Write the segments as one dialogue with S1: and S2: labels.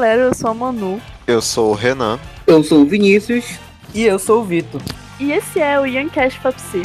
S1: galera, eu sou a Manu.
S2: Eu sou o Renan.
S3: Eu sou o Vinícius.
S4: E eu sou o Vitor.
S1: E esse é o Youngcast Papsi.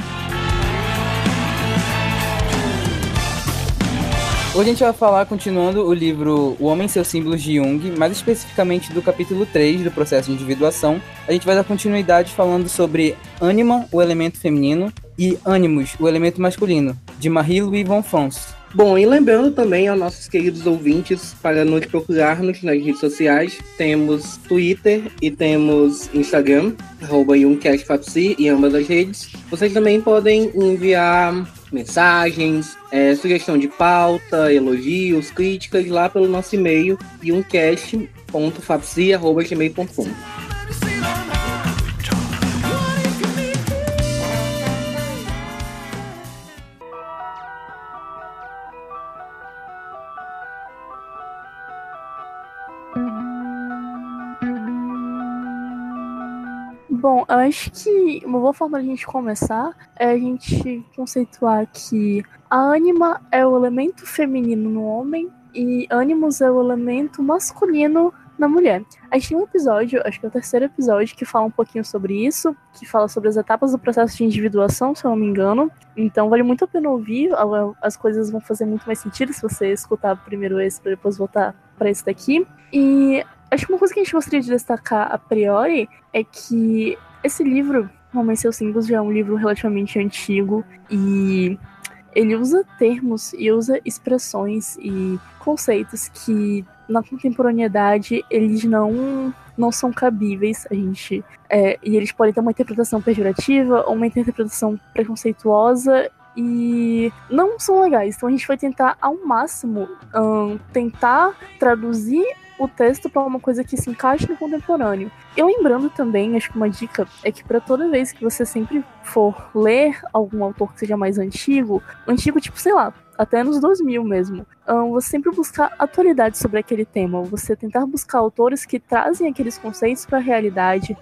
S4: Hoje a gente vai falar, continuando o livro O Homem e seus Símbolos de Jung, mais especificamente do capítulo 3 do processo de individuação. A gente vai dar continuidade falando sobre ânima, o elemento feminino, e ânimos, o elemento masculino, de Marie-Louise von Fons.
S3: Bom, e lembrando também aos nossos queridos ouvintes para nos procurarmos nas redes sociais, temos Twitter e temos Instagram, arroba em ambas as redes. Vocês também podem enviar mensagens, é, sugestão de pauta, elogios, críticas lá pelo nosso e-mail youngcast.fapsi.gmail.com.
S1: Bom, eu acho que uma boa forma de a gente começar é a gente conceituar que a ânima é o elemento feminino no homem e ânimos é o elemento masculino na mulher. A gente tem um episódio, acho que é o terceiro episódio, que fala um pouquinho sobre isso, que fala sobre as etapas do processo de individuação, se eu não me engano. Então vale muito a pena ouvir, as coisas vão fazer muito mais sentido se você escutar primeiro esse para depois voltar para esse daqui. E Acho que uma coisa que a gente gostaria de destacar a priori é que esse livro, Homem e seus Símbolos, já é um livro relativamente antigo e ele usa termos e usa expressões e conceitos que na contemporaneidade eles não não são cabíveis a gente é, e eles podem ter uma interpretação pejorativa ou uma interpretação preconceituosa e não são legais. Então a gente vai tentar ao máximo um, tentar traduzir o texto para uma coisa que se encaixe no contemporâneo. E lembrando também, acho que uma dica é que para toda vez que você sempre for ler algum autor que seja mais antigo, antigo tipo, sei lá, até nos 2000 mesmo, você sempre buscar atualidade sobre aquele tema, você tentar buscar autores que trazem aqueles conceitos para a realidade,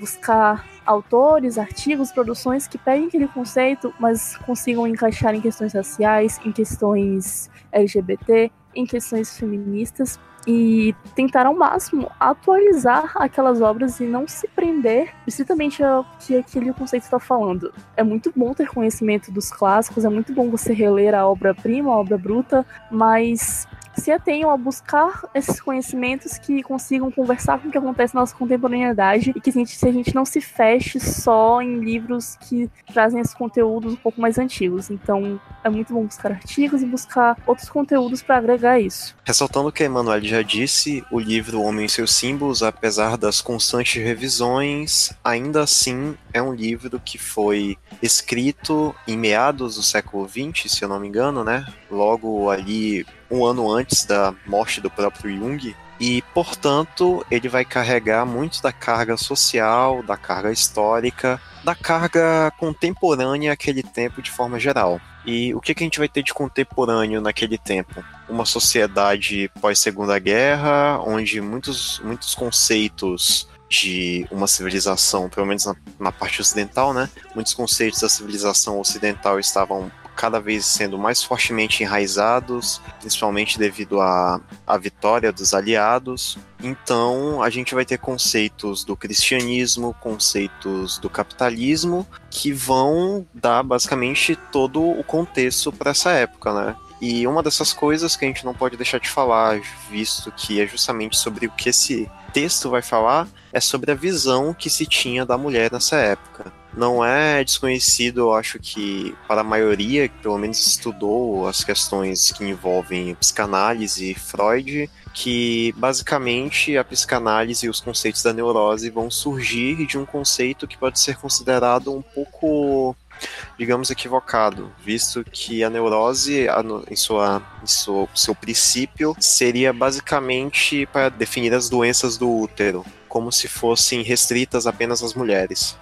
S1: buscar autores, artigos, produções que peguem aquele conceito, mas consigam encaixar em questões raciais, em questões LGBT, em questões feministas, e tentar ao máximo atualizar aquelas obras e não se prender estritamente ao que aquele conceito está falando. É muito bom ter conhecimento dos clássicos, é muito bom você reler a obra-prima, a obra bruta, mas se atenham a buscar esses conhecimentos que consigam conversar com o que acontece na nossa contemporaneidade e que a gente, se a gente não se feche só em livros que trazem esses conteúdos um pouco mais antigos. Então é muito bom buscar artigos e buscar outros conteúdos para agregar isso.
S2: Ressaltando o que a Emanuele já disse, o livro Homem e seus Símbolos, apesar das constantes revisões, ainda assim é um livro que foi escrito em meados do século XX, se eu não me engano, né? Logo ali um ano antes da morte do próprio Jung, e, portanto, ele vai carregar muito da carga social, da carga histórica, da carga contemporânea àquele tempo de forma geral. E o que, que a gente vai ter de contemporâneo naquele tempo? Uma sociedade pós-segunda guerra, onde muitos, muitos conceitos de uma civilização, pelo menos na, na, parte ocidental, né? Muitos conceitos da civilização ocidental estavam cada vez sendo mais fortemente enraizados, principalmente devido à, à vitória dos aliados. Então, a gente vai ter conceitos do cristianismo, conceitos do capitalismo, que vão dar basicamente todo o contexto para essa época, né? E uma dessas coisas que a gente não pode deixar de falar, visto que é justamente sobre o que esse texto vai falar, é sobre a visão que se tinha da mulher nessa época não é desconhecido, eu acho que para a maioria, que pelo menos estudou as questões que envolvem psicanálise e Freud, que basicamente a psicanálise e os conceitos da neurose vão surgir de um conceito que pode ser considerado um pouco digamos, equivocado, visto que a neurose, em, sua, em seu, seu princípio, seria basicamente para definir as doenças do útero, como se fossem restritas apenas às mulheres.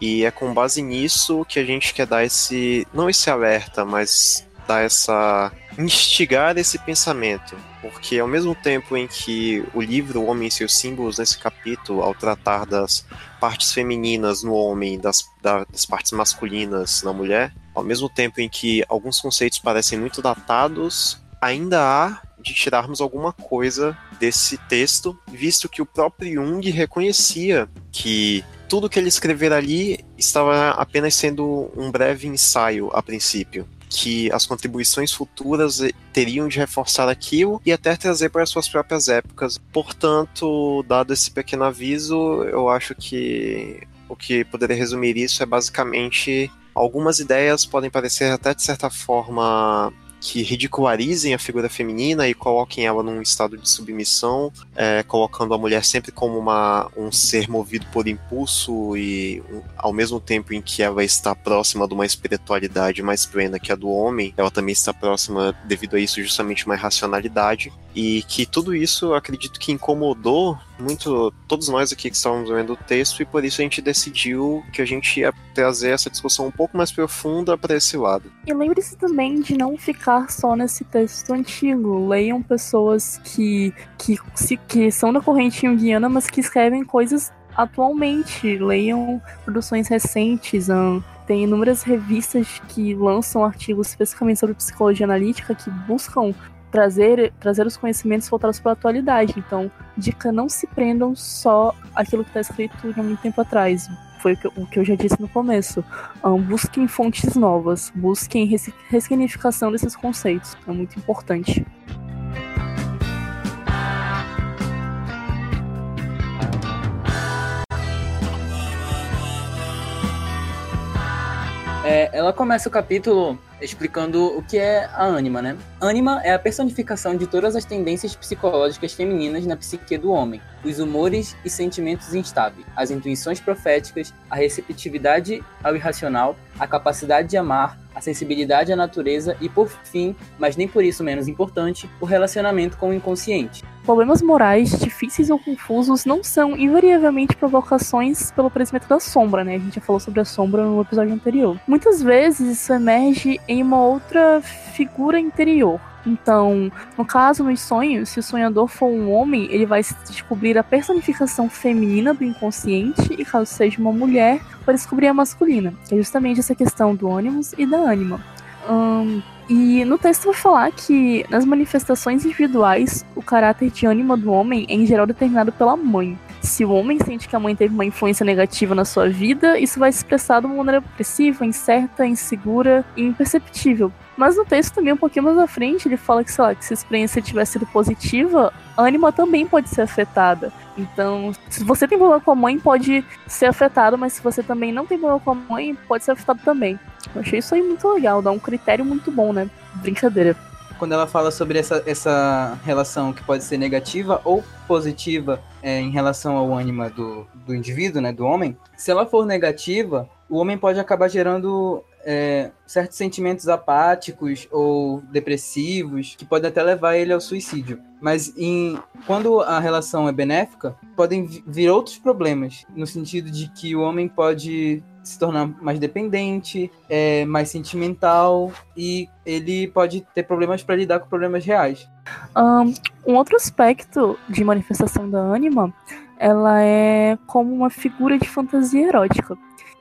S2: E é com base nisso que a gente quer dar esse. não esse alerta, mas dar essa. instigar esse pensamento. Porque ao mesmo tempo em que o livro O Homem e seus Símbolos, nesse capítulo, ao tratar das partes femininas no homem, das, das partes masculinas na mulher, ao mesmo tempo em que alguns conceitos parecem muito datados, ainda há de tirarmos alguma coisa desse texto, visto que o próprio Jung reconhecia que tudo que ele escrever ali estava apenas sendo um breve ensaio a princípio que as contribuições futuras teriam de reforçar aquilo e até trazer para suas próprias épocas. Portanto, dado esse pequeno aviso, eu acho que o que poderia resumir isso é basicamente algumas ideias podem parecer até de certa forma que ridicularizem a figura feminina e coloquem ela num estado de submissão, é, colocando a mulher sempre como uma, um ser movido por impulso e um, ao mesmo tempo em que ela está próxima de uma espiritualidade mais plena que a do homem, ela também está próxima devido a isso justamente uma irracionalidade e que tudo isso acredito que incomodou muito todos nós aqui que estávamos vendo o texto e por isso a gente decidiu que a gente ia trazer essa discussão um pouco mais profunda para esse lado.
S1: E lembre-se também de não ficar só nesse texto antigo. Leiam pessoas que, que, se, que são da corrente junguiana, mas que escrevem coisas atualmente. Leiam produções recentes. Um, tem inúmeras revistas que lançam artigos especificamente sobre psicologia analítica que buscam trazer, trazer os conhecimentos voltados para a atualidade. Então, dica, não se prendam só aquilo que está escrito de muito tempo atrás. Foi o que, eu, o que eu já disse no começo. Um, busquem fontes novas, busquem ressignificação desses conceitos. É muito importante.
S4: É, ela começa o capítulo explicando o que é a ânima, né? Ânima é a personificação de todas as tendências psicológicas femininas na psique do homem, os humores e sentimentos instáveis, as intuições proféticas, a receptividade ao irracional, a capacidade de amar, a sensibilidade à natureza e, por fim, mas nem por isso menos importante, o relacionamento com o inconsciente.
S1: Problemas morais difíceis ou confusos não são invariavelmente provocações pelo aparecimento da sombra, né? A gente já falou sobre a sombra no episódio anterior. Muitas vezes isso emerge em uma outra figura interior. Então, no caso, nos sonhos, se o sonhador for um homem, ele vai descobrir a personificação feminina do inconsciente, e caso seja uma mulher, vai descobrir a masculina, que é justamente essa questão do ônibus e da ânima. Um, e no texto vai falar que nas manifestações individuais, o caráter de ânima do homem é em geral determinado pela mãe. Se o homem sente que a mãe teve uma influência negativa na sua vida, isso vai se expressar de uma maneira opressiva, incerta, insegura e imperceptível. Mas no texto também, um pouquinho mais à frente, ele fala que, sei lá, que se a experiência tivesse sido positiva, a ânima também pode ser afetada. Então, se você tem problema com a mãe, pode ser afetado, mas se você também não tem problema com a mãe, pode ser afetado também. Eu achei isso aí muito legal, dá um critério muito bom, né? Brincadeira
S4: quando ela fala sobre essa, essa relação que pode ser negativa ou positiva é, em relação ao ânima do, do indivíduo, né, do homem, se ela for negativa, o homem pode acabar gerando é, certos sentimentos apáticos ou depressivos que podem até levar ele ao suicídio. Mas em, quando a relação é benéfica, podem vir outros problemas, no sentido de que o homem pode se tornar mais dependente, é, mais sentimental e ele pode ter problemas para lidar com problemas reais.
S1: Um, um outro aspecto de manifestação da ânima, ela é como uma figura de fantasia erótica.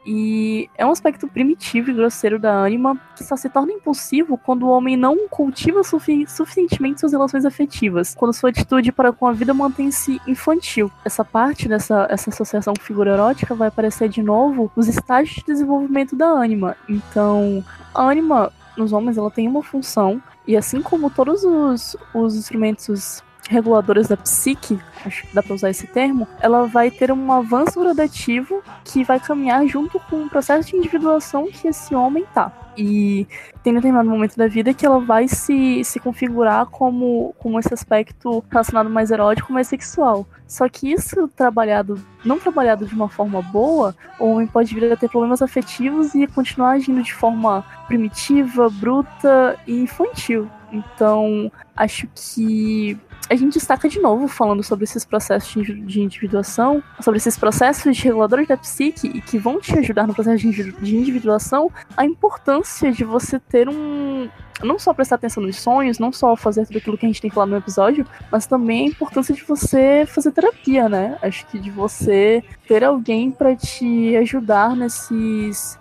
S1: E é um aspecto primitivo e grosseiro da ânima que só se torna impulsivo quando o homem não cultiva sufi suficientemente suas relações afetivas, quando sua atitude para com a vida mantém-se infantil. Essa parte dessa essa associação com figura erótica vai aparecer de novo nos estágios de desenvolvimento da ânima. Então, a ânima nos homens ela tem uma função e assim como todos os, os instrumentos reguladores da psique, acho que dá para usar esse termo, ela vai ter um avanço gradativo que vai caminhar junto com o processo de individuação que esse homem tá. E tem determinado momento da vida que ela vai se, se configurar como, como esse aspecto relacionado mais erótico, mais sexual. Só que isso trabalhado, não trabalhado de uma forma boa, o homem pode vir a ter problemas afetivos e continuar agindo de forma primitiva, bruta e infantil. Então, acho que a gente destaca de novo falando sobre esses processos de individuação, sobre esses processos de reguladores da psique e que vão te ajudar no processo de individuação, a importância de você ter um. Não só prestar atenção nos sonhos, não só fazer tudo aquilo que a gente tem falado no episódio, mas também a importância de você fazer terapia, né? Acho que de você ter alguém para te ajudar nesses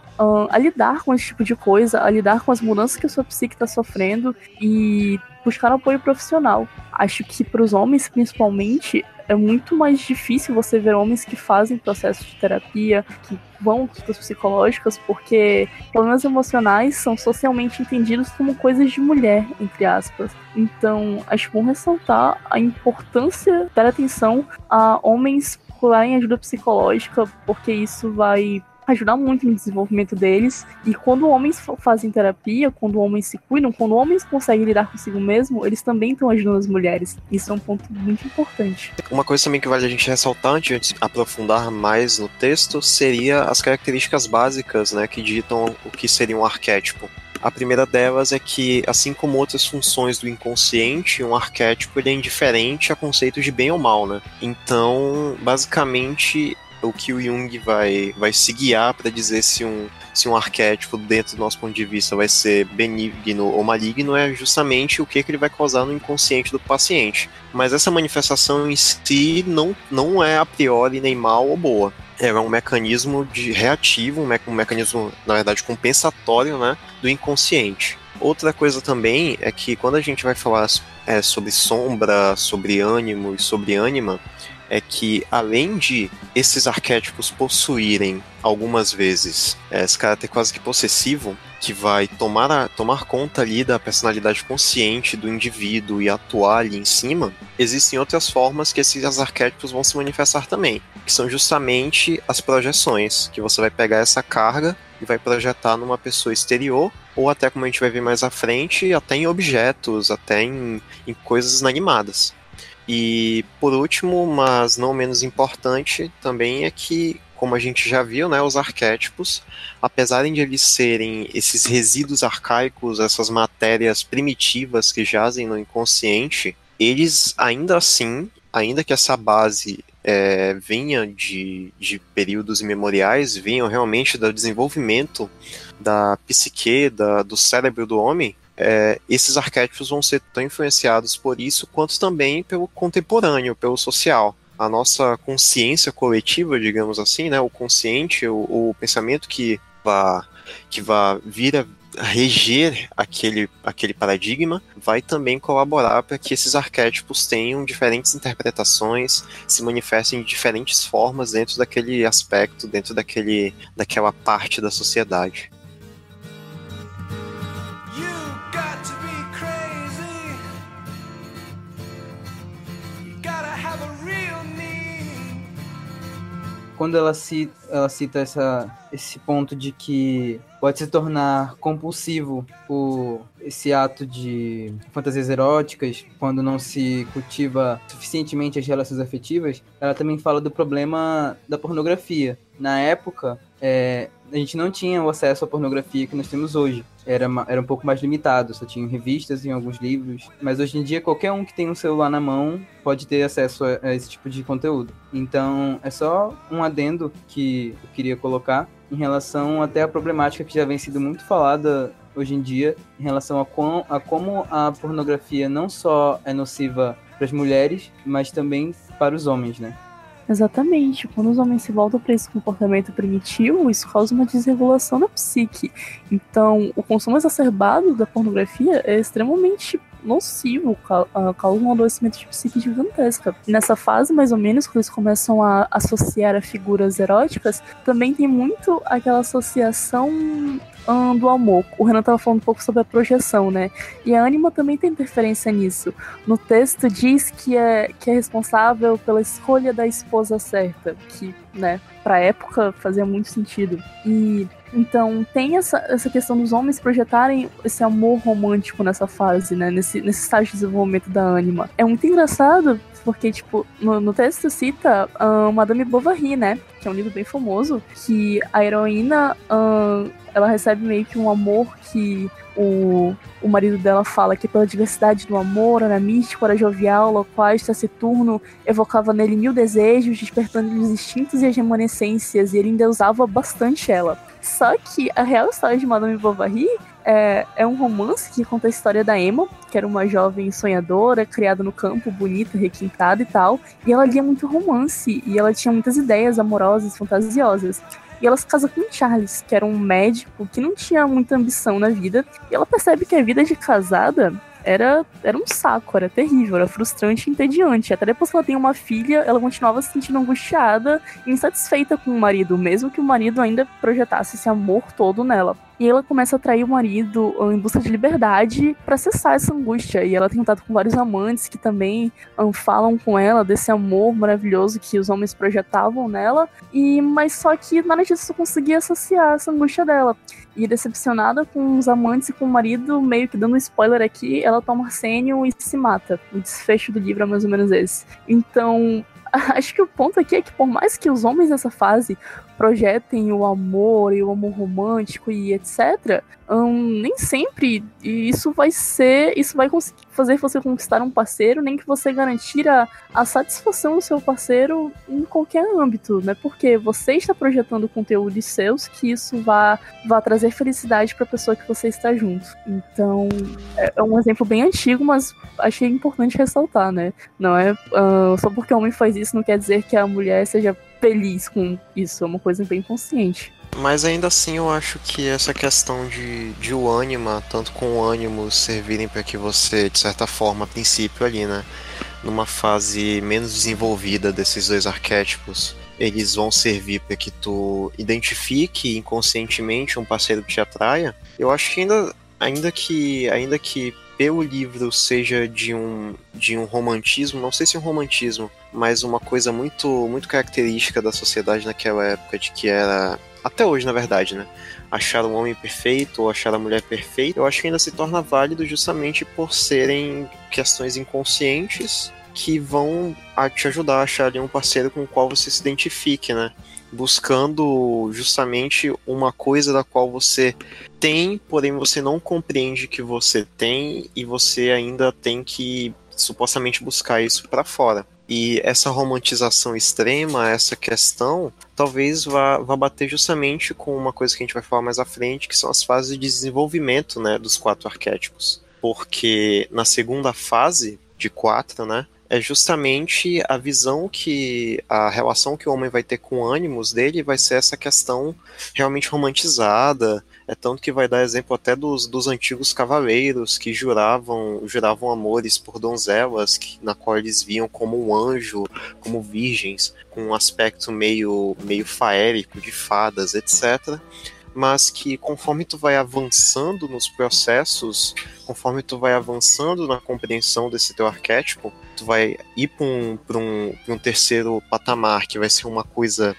S1: a lidar com esse tipo de coisa, a lidar com as mudanças que a sua psique está sofrendo e buscar apoio profissional. Acho que para os homens, principalmente, é muito mais difícil você ver homens que fazem processos de terapia, que vão consultas psicológicas, porque problemas emocionais são socialmente entendidos como coisas de mulher, entre aspas. Então, acho bom ressaltar a importância dar atenção a homens procurarem ajuda psicológica, porque isso vai ajudar muito no desenvolvimento deles. E quando homens fazem terapia, quando homens se cuidam, quando homens conseguem lidar consigo mesmo, eles também estão ajudando as mulheres. Isso é um ponto muito importante.
S2: Uma coisa também que vale a gente ressaltar antes de aprofundar mais no texto seria as características básicas, né, que ditam o que seria um arquétipo. A primeira delas é que, assim como outras funções do inconsciente, um arquétipo ele é indiferente a conceitos de bem ou mal, né? Então, basicamente, o que o Jung vai, vai se guiar para dizer se um, se um arquétipo, dentro do nosso ponto de vista, vai ser benigno ou maligno, é justamente o que, que ele vai causar no inconsciente do paciente. Mas essa manifestação em si não, não é a priori nem mal ou boa. É um mecanismo de reativo, um, me um mecanismo, na verdade, compensatório né, do inconsciente. Outra coisa também é que quando a gente vai falar é, sobre sombra, sobre ânimo e sobre ânima, é que além de esses arquétipos possuírem algumas vezes é, esse caráter quase que possessivo, que vai tomar, a, tomar conta ali da personalidade consciente do indivíduo e atuar ali em cima, existem outras formas que esses arquétipos vão se manifestar também, que são justamente as projeções, que você vai pegar essa carga e vai projetar numa pessoa exterior, ou até como a gente vai ver mais à frente, até em objetos, até em, em coisas inanimadas. E por último, mas não menos importante, também é que, como a gente já viu, né, os arquétipos, apesar de eles serem esses resíduos arcaicos, essas matérias primitivas que jazem no inconsciente, eles ainda assim, ainda que essa base é, venha de, de períodos imemoriais, venham realmente do desenvolvimento da psique, da, do cérebro do homem, é, esses arquétipos vão ser tão influenciados por isso quanto também pelo contemporâneo, pelo social. A nossa consciência coletiva, digamos assim, né, o consciente, o, o pensamento que vá, que vá vir a reger aquele, aquele paradigma vai também colaborar para que esses arquétipos tenham diferentes interpretações, se manifestem de diferentes formas dentro daquele aspecto, dentro daquele, daquela parte da sociedade.
S4: Quando ela cita, ela cita essa, esse ponto de que pode se tornar compulsivo o, esse ato de fantasias eróticas quando não se cultiva suficientemente as relações afetivas, ela também fala do problema da pornografia. Na época, é, a gente não tinha o acesso à pornografia que nós temos hoje. Era, era um pouco mais limitado, só tinha revistas e alguns livros. Mas hoje em dia, qualquer um que tem um celular na mão pode ter acesso a, a esse tipo de conteúdo. Então, é só um adendo que eu queria colocar em relação até à problemática que já vem sido muito falada hoje em dia, em relação a, com, a como a pornografia não só é nociva para as mulheres, mas também para os homens, né?
S1: Exatamente. Quando os homens se voltam para esse comportamento primitivo, isso causa uma desregulação da psique. Então, o consumo exacerbado da pornografia é extremamente nocivo, causa um adoecimento de psique gigantesca. Nessa fase, mais ou menos, quando eles começam a associar a figuras eróticas, também tem muito aquela associação do amor. O Renan estava falando um pouco sobre a projeção, né? E a Anima também tem interferência nisso. No texto diz que é, que é responsável pela escolha da esposa certa, que, né, pra época fazia muito sentido. E então tem essa, essa questão dos homens projetarem esse amor romântico nessa fase, né? Nesse, nesse estágio de desenvolvimento da Anima. É muito engraçado porque, tipo, no, no texto cita uh, Madame Bovary, né? Que é um livro bem famoso, que a heroína uh, ela recebe meio que um amor que o, o marido dela fala que pela diversidade do amor, era místico, era jovial, loquaz, taciturno, evocava nele mil desejos, despertando os instintos e as remanescências, e ele endeusava bastante ela. Só que a real história de Madame Bovary é, é um romance que conta a história da Emma, que era uma jovem sonhadora, criada no campo, bonita, requintada e tal. E ela lia muito romance, e ela tinha muitas ideias amorosas, fantasiosas. e ela se casa com Charles, que era um médico que não tinha muita ambição na vida, e ela percebe que a vida de casada era, era um saco, era terrível, era frustrante e entediante. Até depois que ela tem uma filha, ela continuava se sentindo angustiada e insatisfeita com o marido, mesmo que o marido ainda projetasse esse amor todo nela. E ela começa a atrair o marido em busca de liberdade para cessar essa angústia. E ela tem contato com vários amantes que também falam com ela desse amor maravilhoso que os homens projetavam nela. E mas só que nada disso conseguia saciar essa angústia dela. E decepcionada com os amantes e com o marido, meio que dando um spoiler aqui, ela toma arsênio e se mata. O desfecho do livro é mais ou menos esse. Então, acho que o ponto aqui é que por mais que os homens nessa fase projetem o amor e o amor romântico e etc, um, nem sempre isso vai ser, isso vai fazer você conquistar um parceiro, nem que você garantir a, a satisfação do seu parceiro em qualquer âmbito, né? Porque você está projetando conteúdos seus que isso vá, vá trazer felicidade para a pessoa que você está junto. Então, é, é, um exemplo bem antigo, mas achei importante ressaltar, né? Não é uh, só porque o homem faz isso não quer dizer que a mulher seja feliz com isso, é uma coisa bem consciente.
S2: Mas ainda assim eu acho que essa questão de, de o ânima, tanto com o ânimo servirem para que você, de certa forma, a princípio ali, né? Numa fase menos desenvolvida desses dois arquétipos, eles vão servir para que tu identifique inconscientemente um parceiro que te atraia. Eu acho que ainda, ainda que ainda que pelo livro seja de um, de um romantismo, não sei se um romantismo, mas uma coisa muito, muito característica da sociedade naquela época, de que era, até hoje na verdade, né? Achar um homem perfeito ou achar a mulher perfeita, eu acho que ainda se torna válido justamente por serem questões inconscientes que vão te ajudar a achar ali um parceiro com o qual você se identifique, né? buscando justamente uma coisa da qual você tem, porém você não compreende que você tem e você ainda tem que supostamente buscar isso para fora. E essa romantização extrema, essa questão, talvez vá, vá bater justamente com uma coisa que a gente vai falar mais à frente, que são as fases de desenvolvimento né, dos quatro arquétipos. Porque na segunda fase de quatro, né, é justamente a visão que a relação que o homem vai ter com o ânimos dele vai ser essa questão realmente romantizada. É tanto que vai dar exemplo até dos, dos antigos cavaleiros que juravam juravam amores por donzelas, que, na qual eles viam como um anjo, como virgens, com um aspecto meio, meio faérico de fadas, etc mas que conforme tu vai avançando nos processos, conforme tu vai avançando na compreensão desse teu arquétipo, tu vai ir para um, um, um terceiro patamar, que vai ser uma coisa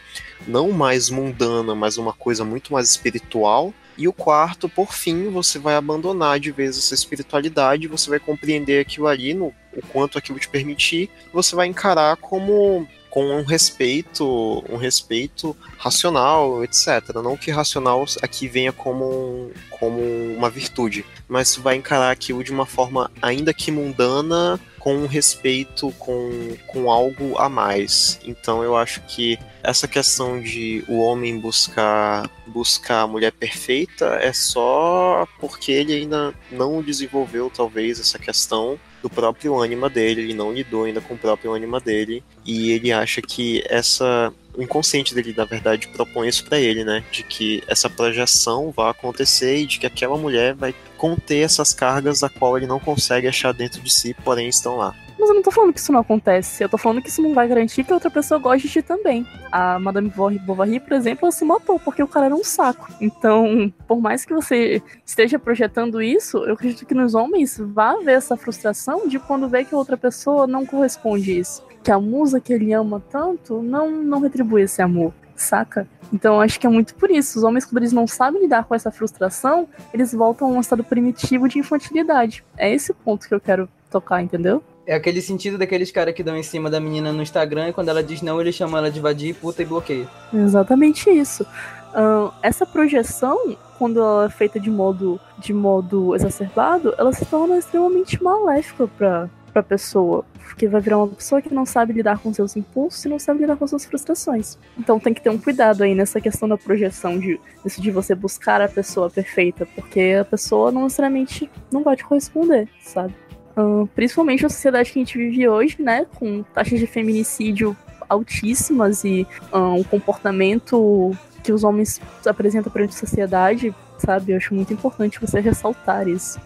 S2: não mais mundana, mas uma coisa muito mais espiritual. E o quarto, por fim, você vai abandonar de vez essa espiritualidade, você vai compreender aquilo ali, no, o quanto aquilo te permitir, você vai encarar como com um respeito, um respeito racional, etc. Não que racional aqui venha como, um, como uma virtude, mas vai encarar aquilo de uma forma ainda que mundana, com um respeito, com, com algo a mais. Então eu acho que essa questão de o homem buscar buscar a mulher perfeita é só porque ele ainda não desenvolveu talvez essa questão do próprio ânima dele, ele não lidou ainda com o próprio ânima dele, e ele acha que essa. O inconsciente dele, na verdade, propõe isso para ele, né? De que essa projeção vai acontecer e de que aquela mulher vai conter essas cargas a qual ele não consegue achar dentro de si, porém estão lá.
S1: Mas eu não tô falando que isso não acontece. Eu tô falando que isso não vai garantir que outra pessoa goste de ti também. A Madame Bovary, por exemplo, ela se matou porque o cara era um saco. Então, por mais que você esteja projetando isso, eu acredito que nos homens vai haver essa frustração de quando vê que outra pessoa não corresponde a isso. Que a musa que ele ama tanto não, não retribui esse amor saca? Então acho que é muito por isso. Os homens, quando eles não sabem lidar com essa frustração, eles voltam a um estado primitivo de infantilidade. É esse o ponto que eu quero tocar, entendeu?
S4: É aquele sentido daqueles caras que dão em cima da menina no Instagram e quando ela diz não, ele chama ela de vadia, puta e bloqueia.
S1: Exatamente isso. Uh, essa projeção, quando ela é feita de modo, de modo exacerbado, ela se torna extremamente maléfica pra, pra pessoa. Porque vai virar uma pessoa que não sabe lidar com seus impulsos e não sabe lidar com suas frustrações. Então tem que ter um cuidado aí nessa questão da projeção, de, isso de você buscar a pessoa perfeita, porque a pessoa não necessariamente não vai te corresponder, sabe? Uh, principalmente na sociedade que a gente vive hoje, né? Com taxas de feminicídio altíssimas e um comportamento que os homens apresentam perante a sociedade, sabe? Eu acho muito importante você ressaltar isso.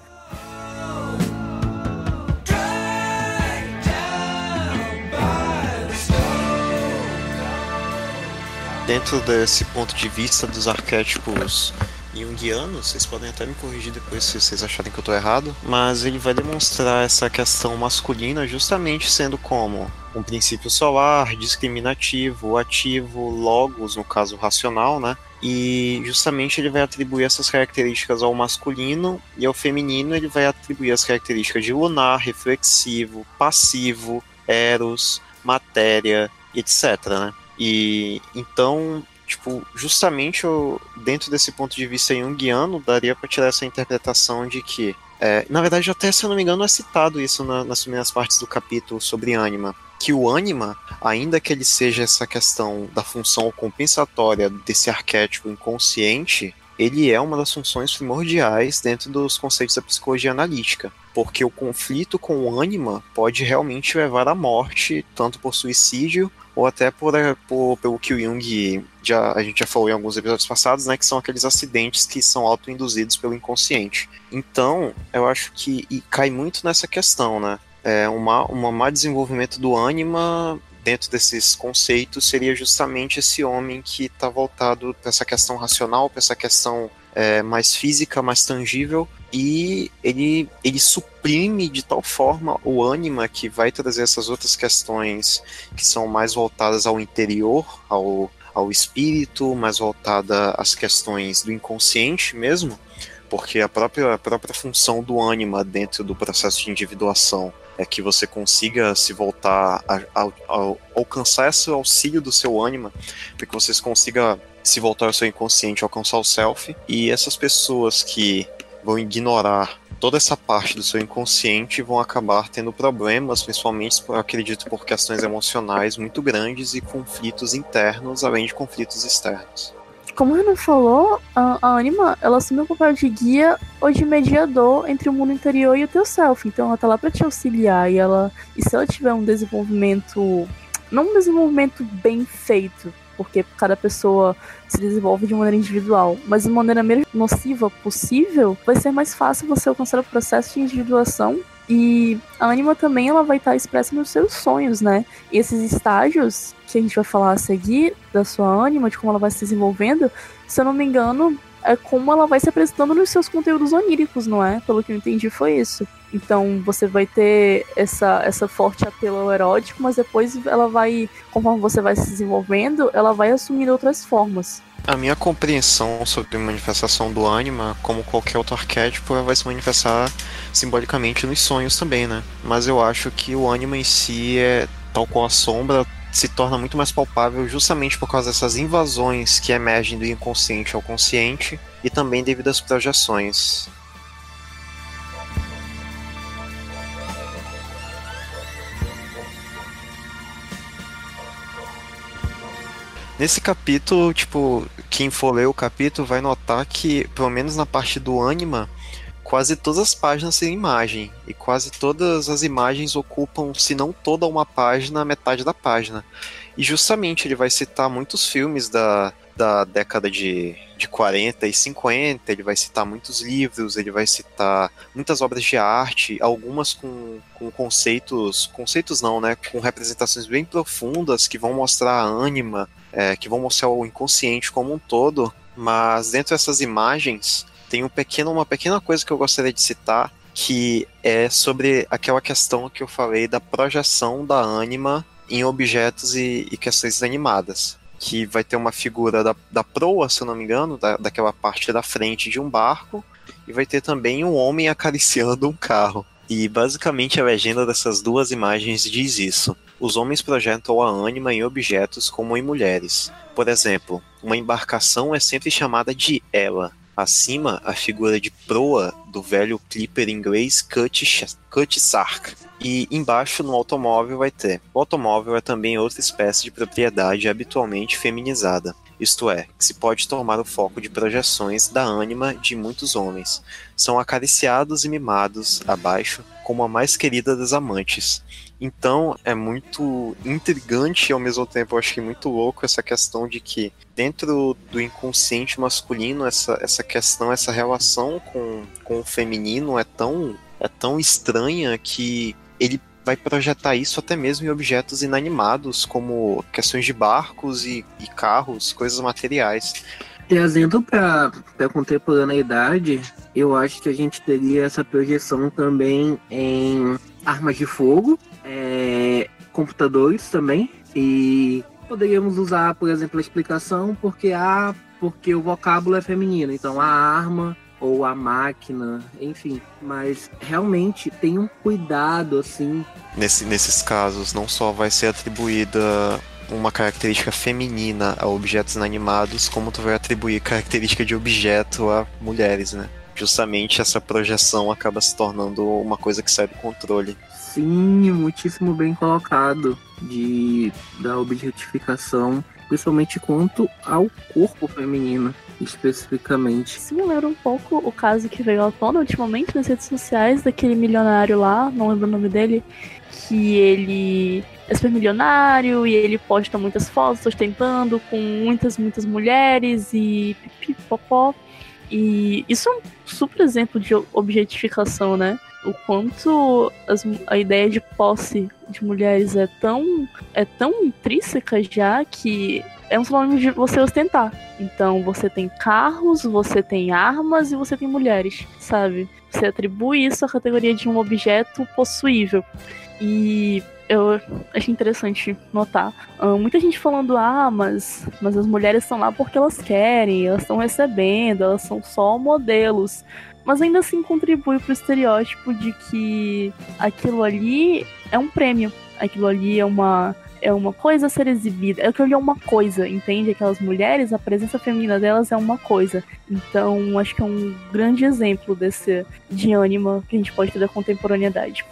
S2: Dentro desse ponto de vista dos arquétipos junguianos, vocês podem até me corrigir depois se vocês acharem que eu estou errado, mas ele vai demonstrar essa questão masculina justamente sendo como um princípio solar, discriminativo, ativo, logos, no caso racional, né? E justamente ele vai atribuir essas características ao masculino e ao feminino ele vai atribuir as características de lunar, reflexivo, passivo, eros, matéria, etc, né? E então Tipo, justamente eu, dentro desse ponto de vista junguiano, daria para tirar essa interpretação de que. É, na verdade, até se eu não me engano, é citado isso na, nas primeiras partes do capítulo sobre ânima. Que o ânima, ainda que ele seja essa questão da função compensatória desse arquétipo inconsciente, ele é uma das funções primordiais dentro dos conceitos da psicologia analítica, porque o conflito com o ânima pode realmente levar à morte, tanto por suicídio ou até por, eh, por, pelo que o Jung já, a gente já falou em alguns episódios passados, né, que são aqueles acidentes que são autoinduzidos pelo inconsciente. Então, eu acho que cai muito nessa questão, né? É uma, um má desenvolvimento do ânima dentro desses conceitos seria justamente esse homem que está voltado para essa questão racional, para essa questão é, mais física, mais tangível, e ele, ele suprime de tal forma o ânima que vai trazer essas outras questões que são mais voltadas ao interior, ao, ao espírito, mais voltada às questões do inconsciente mesmo, porque a própria, a própria função do ânima dentro do processo de individuação é que você consiga se voltar a, a, a alcançar esse auxílio do seu ânima, para que vocês consiga se voltar ao seu inconsciente, alcançar o self, e essas pessoas que vão ignorar toda essa parte do seu inconsciente vão acabar tendo problemas, principalmente, acredito, por questões emocionais muito grandes e conflitos internos, além de conflitos externos.
S1: Como o Renan falou, a, a Anima, ela assume o papel de guia ou de mediador entre o mundo interior e o teu self. Então ela tá lá para te auxiliar e ela e se ela tiver um desenvolvimento, não um desenvolvimento bem feito, porque cada pessoa se desenvolve de maneira individual, mas de maneira menos nociva possível, vai ser mais fácil você alcançar o processo de individuação e a Anima também ela vai estar expressa nos seus sonhos, né? E esses estágios que a gente vai falar a seguir da sua Anima, de como ela vai se desenvolvendo, se eu não me engano, é como ela vai se apresentando nos seus conteúdos oníricos, não é? Pelo que eu entendi, foi isso. Então você vai ter essa, essa forte apelo ao erótico, mas depois ela vai, conforme você vai se desenvolvendo, ela vai assumindo outras formas.
S2: A minha compreensão sobre a manifestação do ânima, como qualquer outro arquétipo, vai se manifestar simbolicamente nos sonhos também, né? Mas eu acho que o ânima em si é tal qual a sombra, se torna muito mais palpável justamente por causa dessas invasões que emergem do inconsciente ao consciente e também devido às projeções. Nesse capítulo, tipo, quem for ler o capítulo vai notar que, pelo menos na parte do ânima, quase todas as páginas têm imagem. E quase todas as imagens ocupam, se não toda uma página, metade da página. E justamente ele vai citar muitos filmes da, da década de, de 40 e 50, ele vai citar muitos livros, ele vai citar muitas obras de arte, algumas com, com conceitos, conceitos não, né, com representações bem profundas que vão mostrar a ânima, é, que vão mostrar o inconsciente como um todo, mas dentro dessas imagens tem um pequeno, uma pequena coisa que eu gostaria de citar, que é sobre aquela questão que eu falei da projeção da ânima em objetos e, e questões animadas. Que vai ter uma figura da, da proa, se eu não me engano, da, daquela parte da frente de um barco, e vai ter também um homem acariciando um carro. E basicamente a legenda dessas duas imagens diz isso. Os homens projetam a ânima em objetos como em mulheres. Por exemplo, uma embarcação é sempre chamada de ela, Acima, a figura de proa do velho clipper inglês Cut Sark. E embaixo, no automóvel, vai ter. O automóvel é também outra espécie de propriedade habitualmente feminizada. isto é, que se pode tomar o foco de projeções da ânima de muitos homens. São acariciados e mimados abaixo como a mais querida das amantes. Então é muito intrigante e ao mesmo tempo eu acho que muito louco essa questão de que dentro do inconsciente masculino essa, essa questão, essa relação com, com o feminino é tão, é tão estranha que ele vai projetar isso até mesmo em objetos inanimados, como questões de barcos e, e carros, coisas materiais.
S3: Trazendo para a contemporaneidade, eu acho que a gente teria essa projeção também em armas de fogo, é, computadores também, e poderíamos usar, por exemplo, a explicação porque a porque o vocábulo é feminino, então a arma ou a máquina, enfim. Mas realmente tem um cuidado assim.
S2: Nesse, nesses casos, não só vai ser atribuída uma característica feminina a objetos inanimados, como tu vai atribuir característica de objeto a mulheres, né? Justamente essa projeção acaba se tornando uma coisa que sai do controle.
S3: Sim, muitíssimo bem colocado de da objetificação, principalmente quanto ao corpo feminino especificamente.
S1: Me lembra um pouco o caso que veio à tona ultimamente nas redes sociais daquele milionário lá, não lembro o nome dele, que ele é super milionário e ele posta muitas fotos ostentando com muitas, muitas mulheres e pipipopó. E isso é um super exemplo de objetificação, né? O quanto as, a ideia de posse de mulheres é tão, é tão intrínseca já que é um sinônimo de você ostentar. Então você tem carros, você tem armas e você tem mulheres, sabe? Você atribui isso à categoria de um objeto possuível. E eu achei interessante notar. Uh, muita gente falando, ah, mas, mas as mulheres estão lá porque elas querem, elas estão recebendo, elas são só modelos. Mas ainda assim contribui para o estereótipo de que aquilo ali é um prêmio, aquilo ali é uma é uma coisa a ser exibida. É que é uma coisa, entende? Aquelas mulheres, a presença feminina delas é uma coisa. Então, acho que é um grande exemplo desse de ânima que a gente pode ter da contemporaneidade.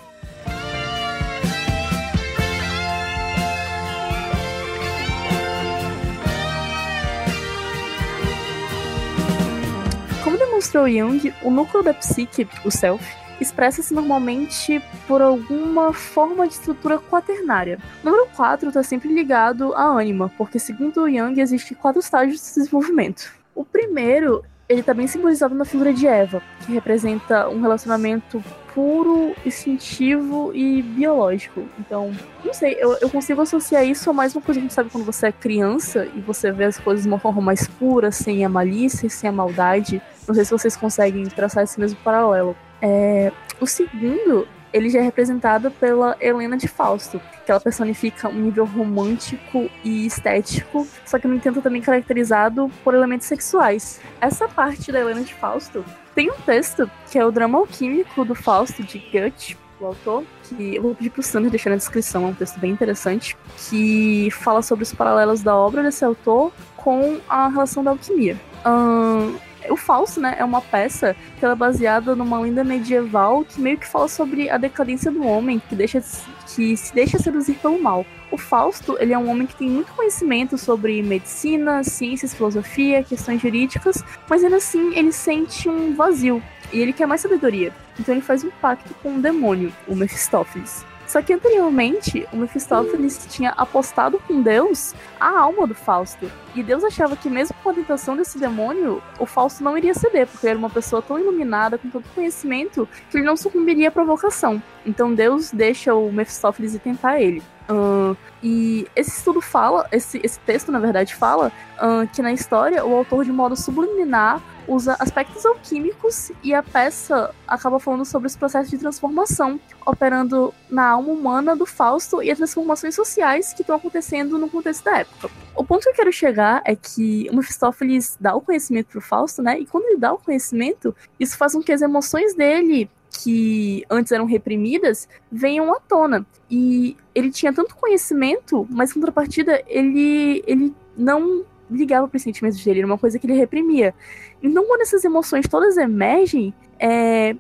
S1: Como demonstrou Jung, o núcleo da psique, o self, expressa-se normalmente por alguma forma de estrutura quaternária. O número 4 está sempre ligado à ânima, porque segundo Jung existem quatro estágios de desenvolvimento. O primeiro, ele está bem simbolizado na figura de Eva, que representa um relacionamento puro, instintivo e biológico. Então, não sei, eu, eu consigo associar isso a mais uma coisa que a gente sabe quando você é criança e você vê as coisas de uma forma mais pura, sem a malícia, sem a maldade. Não sei se vocês conseguem traçar esse mesmo paralelo. É, o segundo, ele já é representado pela Helena de Fausto, que ela personifica um nível romântico e estético, só que no entanto também caracterizado por elementos sexuais. Essa parte da Helena de Fausto tem um texto que é o drama alquímico do Fausto de Goethe, o autor, que eu vou pedir pro Sander deixar na descrição, é um texto bem interessante, que fala sobre os paralelos da obra desse autor com a relação da alquimia. Um, o Fausto, né, é uma peça que é baseada numa lenda medieval que meio que fala sobre a decadência do homem, que deixa que se deixa seduzir pelo mal. O Fausto, ele é um homem que tem muito conhecimento sobre medicina, ciências, filosofia, questões jurídicas, mas ainda assim ele sente um vazio e ele quer mais sabedoria. Então ele faz um pacto com um demônio, o Mephistófeles. Só que anteriormente, o Mephistófeles tinha apostado com Deus a alma do Fausto. E Deus achava que, mesmo com a tentação desse demônio, o Fausto não iria ceder, porque era uma pessoa tão iluminada, com tanto conhecimento, que ele não sucumbiria à provocação. Então Deus deixa o Mephistófeles ir tentar ele. Uh, e esse estudo fala, esse, esse texto na verdade fala, uh, que na história o autor, de modo subliminar, usa aspectos alquímicos e a peça acaba falando sobre os processos de transformação operando na alma humana do Fausto e as transformações sociais que estão acontecendo no contexto da época. O ponto que eu quero chegar é que o Mephistófeles dá o conhecimento pro Fausto, né? E quando ele dá o conhecimento, isso faz com que as emoções dele que antes eram reprimidas venham à tona. E ele tinha tanto conhecimento, mas em contrapartida ele, ele não ligava para os sentimentos dele, era uma coisa que ele reprimia. Então, quando essas emoções todas emergem, é,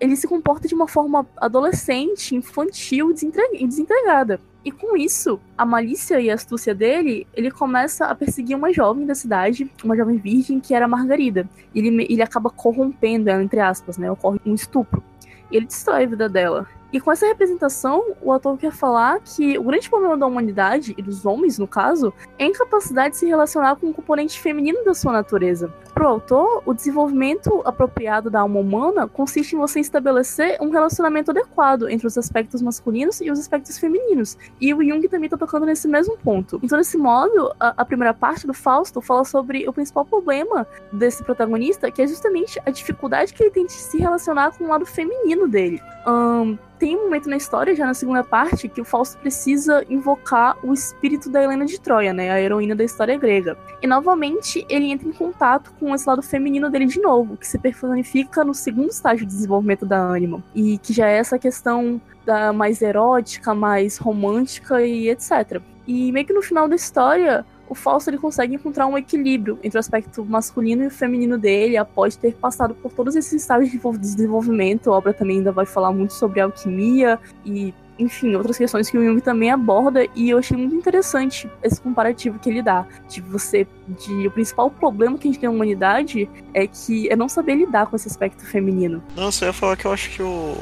S1: ele se comporta de uma forma adolescente, infantil e desentregada. E com isso, a malícia e a astúcia dele, ele começa a perseguir uma jovem da cidade, uma jovem virgem, que era Margarida. Ele, ele acaba corrompendo ela, entre aspas, né? Ocorre um estupro. E ele destrói a vida dela. E com essa representação, o autor quer falar que o grande problema da humanidade, e dos homens no caso, é a incapacidade de se relacionar com o componente feminino da sua natureza. Para o autor, o desenvolvimento apropriado da alma humana consiste em você estabelecer um relacionamento adequado entre os aspectos masculinos e os aspectos femininos. E o Jung também está tocando nesse mesmo ponto. Então, desse modo, a, a primeira parte do Fausto fala sobre o principal problema desse protagonista, que é justamente a dificuldade que ele tem de se relacionar com o lado feminino dele. Um, tem um momento na história, já na segunda parte, que o Fausto precisa invocar o espírito da Helena de Troia, né? A heroína da história grega. E novamente ele entra em contato com esse lado feminino dele de novo, que se personifica no segundo estágio de desenvolvimento da ânima. E que já é essa questão da mais erótica, mais romântica e etc. E meio que no final da história, o Fausto ele consegue encontrar um equilíbrio entre o aspecto masculino e o feminino dele, após ter passado por todos esses estágios de desenvolvimento. A obra também ainda vai falar muito sobre alquimia e, enfim, outras questões que o Jung também aborda. E eu achei muito interessante esse comparativo que ele dá. De você. De, o principal problema que a gente tem na humanidade é que é não saber lidar com esse aspecto feminino.
S2: Não, só ia falar que eu acho que o,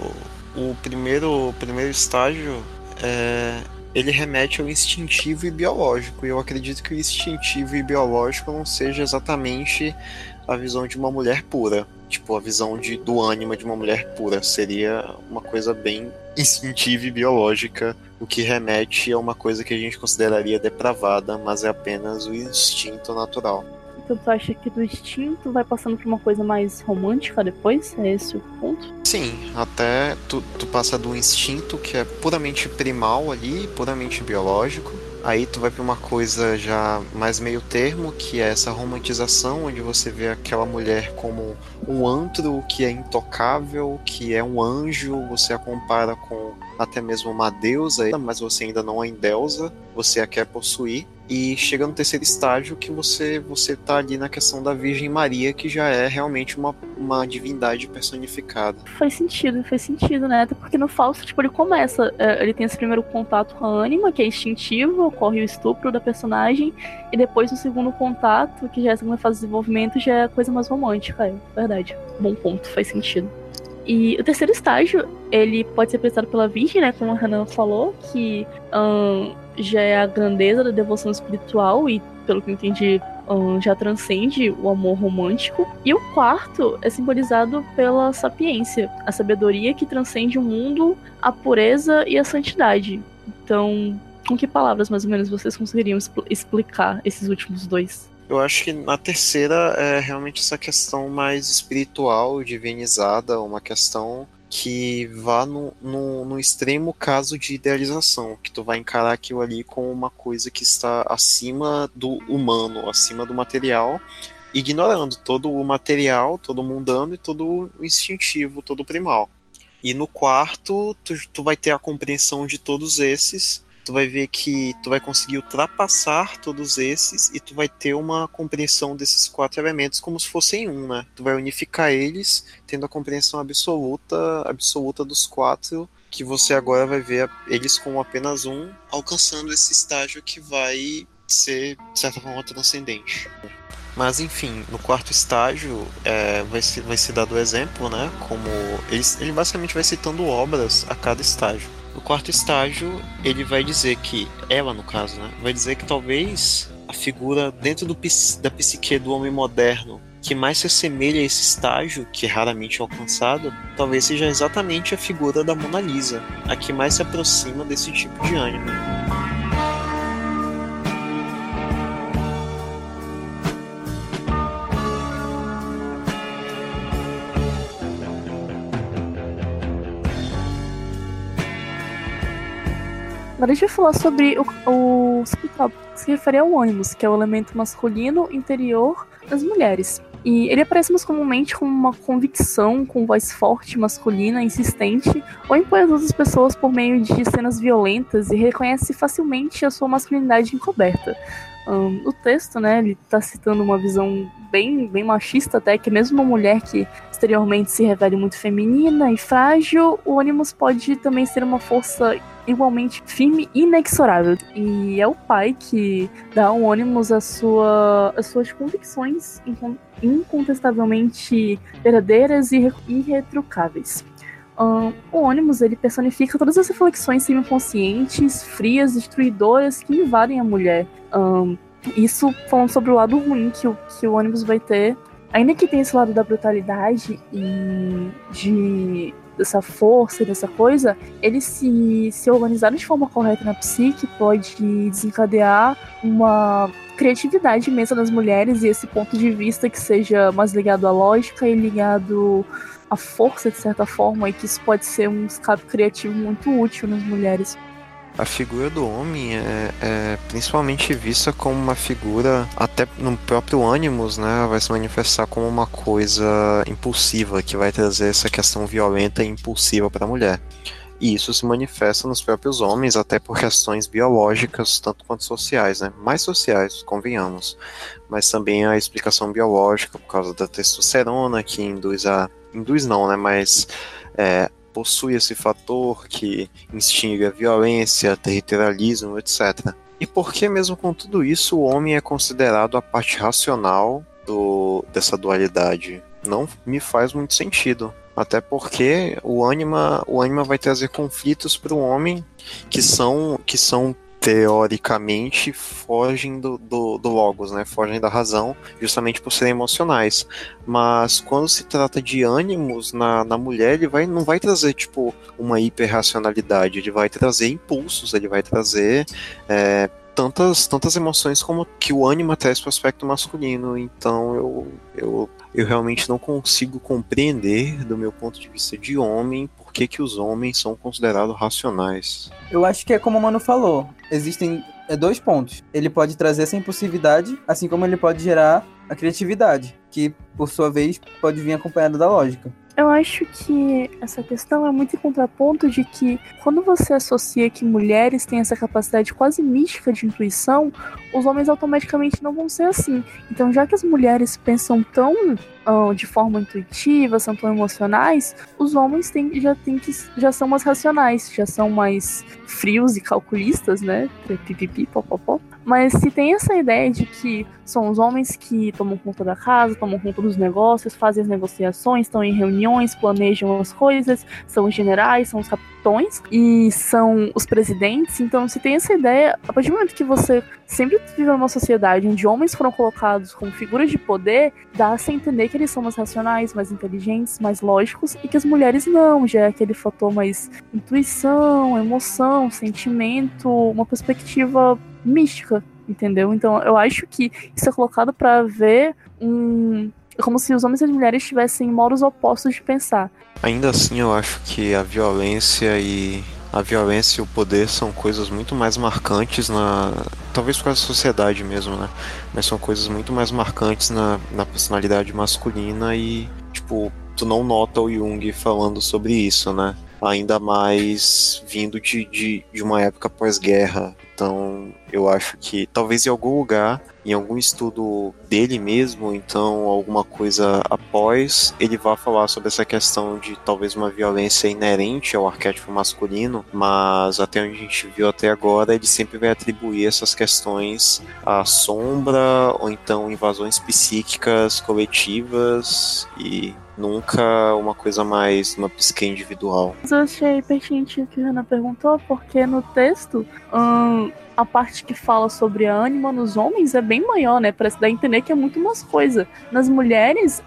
S2: o, primeiro, o primeiro estágio é ele remete ao instintivo e biológico. E eu acredito que o instintivo e biológico não seja exatamente a visão de uma mulher pura. Tipo, a visão de, do ânima de uma mulher pura. Seria uma coisa bem instintiva e biológica, o que remete a uma coisa que a gente consideraria depravada, mas é apenas o instinto natural.
S1: Então tu acha que do instinto vai passando pra uma coisa mais romântica depois? É esse o ponto?
S2: Sim, até tu, tu passa do instinto que é puramente primal ali, puramente biológico. Aí tu vai para uma coisa já mais meio termo, que é essa romantização, onde você vê aquela mulher como um antro que é intocável, que é um anjo, você a compara com até mesmo uma deusa, mas você ainda não é deusa, você a quer possuir. E chega no terceiro estágio que você você tá ali na questão da Virgem Maria, que já é realmente uma, uma divindade personificada.
S1: Faz sentido, faz sentido, né? Até porque no Fausto, tipo, ele começa, é, ele tem esse primeiro contato com a ânima, que é instintivo, ocorre o estupro da personagem, e depois no segundo contato, que já é a segunda fase de desenvolvimento, já é coisa mais romântica, é verdade. Bom ponto, faz sentido. E o terceiro estágio, ele pode ser prestado pela Virgem, né? Como a Hanan falou, que já é a grandeza da devoção espiritual e, pelo que eu entendi, já transcende o amor romântico. E o quarto é simbolizado pela sapiência, a sabedoria que transcende o mundo, a pureza e a santidade. Então, com que palavras mais ou menos vocês conseguiriam expl explicar esses últimos dois?
S2: Eu acho que na terceira é realmente essa questão mais espiritual, divinizada, uma questão que vá no, no, no, extremo caso de idealização, que tu vai encarar aquilo ali como uma coisa que está acima do humano, acima do material, ignorando todo o material, todo o mundano e todo o instintivo, todo o primal. E no quarto, tu, tu vai ter a compreensão de todos esses tu vai ver que tu vai conseguir ultrapassar todos esses e tu vai ter uma compreensão desses quatro elementos como se fossem um, né? Tu vai unificar eles, tendo a compreensão absoluta, absoluta dos quatro, que você agora vai ver eles como apenas um, alcançando esse estágio que vai ser, de certa forma, transcendente. Mas enfim, no quarto estágio é, vai, se, vai se dado o exemplo, né? Como ele, ele basicamente vai citando obras a cada estágio. No quarto estágio, ele vai dizer que, ela no caso, né, vai dizer que talvez a figura dentro do, da psique do homem moderno que mais se assemelha a esse estágio, que é raramente alcançado, talvez seja exatamente a figura da Mona Lisa, a que mais se aproxima desse tipo de ânimo.
S1: Agora a gente vai falar sobre o, o que se refere ao ânimos, que é o elemento masculino interior das mulheres. E ele aparece mais comumente como uma convicção com voz forte, masculina, insistente, ou impõe as outras pessoas por meio de cenas violentas e reconhece facilmente a sua masculinidade encoberta. Um, o texto, né, ele tá citando uma visão bem, bem machista até, que mesmo uma mulher que exteriormente se revele muito feminina e frágil, o Onimus pode também ser uma força igualmente firme e inexorável. E é o pai que dá ao Onimus a sua, as suas convicções incontestavelmente verdadeiras e irretrucáveis. Um, o Ônibus ele personifica todas as reflexões semi-conscientes, frias, destruidoras que invadem a mulher. Um, isso falando sobre o lado ruim que o, que o ônibus vai ter. Ainda que tenha esse lado da brutalidade e de dessa força, dessa coisa, ele se, se organizar de forma correta na psique pode desencadear uma criatividade imensa das mulheres e esse ponto de vista que seja mais ligado à lógica e ligado à força, de certa forma, e que isso pode ser um escape criativo muito útil nas mulheres
S2: a figura do homem é, é, principalmente vista como uma figura, até no próprio ânimos, né? Vai se manifestar como uma coisa impulsiva, que vai trazer essa questão violenta e impulsiva para a mulher. E isso se manifesta nos próprios homens, até por questões biológicas, tanto quanto sociais, né? Mais sociais, convenhamos. Mas também a explicação biológica, por causa da testosterona, que induz a. Induz não, né? Mas é, possui esse fator que instiga violência, territorialismo, etc. E por que mesmo com tudo isso o homem é considerado a parte racional do, dessa dualidade? Não me faz muito sentido. Até porque o ânima, o ânima vai trazer conflitos para o homem que são, que são teoricamente fogem do, do, do, logos, né? Fogem da razão, justamente por serem emocionais. Mas quando se trata de ânimos na, na mulher, ele vai, não vai trazer, tipo, uma hiperracionalidade, ele vai trazer impulsos, ele vai trazer é, tantas, tantas emoções como que o ânima traz para o aspecto masculino. Então eu, eu, eu realmente não consigo compreender, do meu ponto de vista de homem, que, que os homens são considerados racionais.
S4: Eu acho que é como o Mano falou, existem é, dois pontos. Ele pode trazer essa impulsividade, assim como ele pode gerar a criatividade, que por sua vez pode vir acompanhada da lógica.
S1: Eu acho que essa questão é muito em contraponto de que quando você associa que mulheres têm essa capacidade quase mística de intuição, os homens automaticamente não vão ser assim. Então, já que as mulheres pensam tão de forma intuitiva, são tão emocionais, os homens têm, já, têm que, já são mais racionais, já são mais frios e calculistas, né? Pipipi, popopó. Mas se tem essa ideia de que são os homens que tomam conta da casa, tomam conta dos negócios, fazem as negociações, estão em reuniões, planejam as coisas, são os generais, são os capitões e são os presidentes. Então, se tem essa ideia, a partir do momento que você sempre vive numa sociedade onde homens foram colocados como figuras de poder, dá-se a entender que eles são mais racionais, mais inteligentes, mais lógicos e que as mulheres não, já é aquele fator mais intuição, emoção, sentimento, uma perspectiva mística, entendeu? Então eu acho que isso é colocado para ver um. Como se os homens e as mulheres tivessem modos opostos de pensar.
S2: Ainda assim, eu acho que a violência e a violência e o poder são coisas muito mais marcantes na. Talvez causa da sociedade mesmo, né? Mas são coisas muito mais marcantes na, na personalidade masculina e, tipo, tu não nota o Jung falando sobre isso, né? Ainda mais vindo de, de, de uma época pós-guerra. Então, eu acho que talvez em algum lugar, em algum estudo dele mesmo, então alguma coisa após, ele vá falar sobre essa questão de talvez uma violência inerente ao arquétipo masculino, mas até onde a gente viu até agora, ele sempre vai atribuir essas questões à sombra ou então invasões psíquicas coletivas e nunca uma coisa mais uma psique individual.
S1: Eu achei pertinente o que a Ana perguntou, porque no texto hum, a parte que fala sobre a ânima nos homens é bem maior, né? Parece dar a entender que é muito mais coisa. Nas mulheres,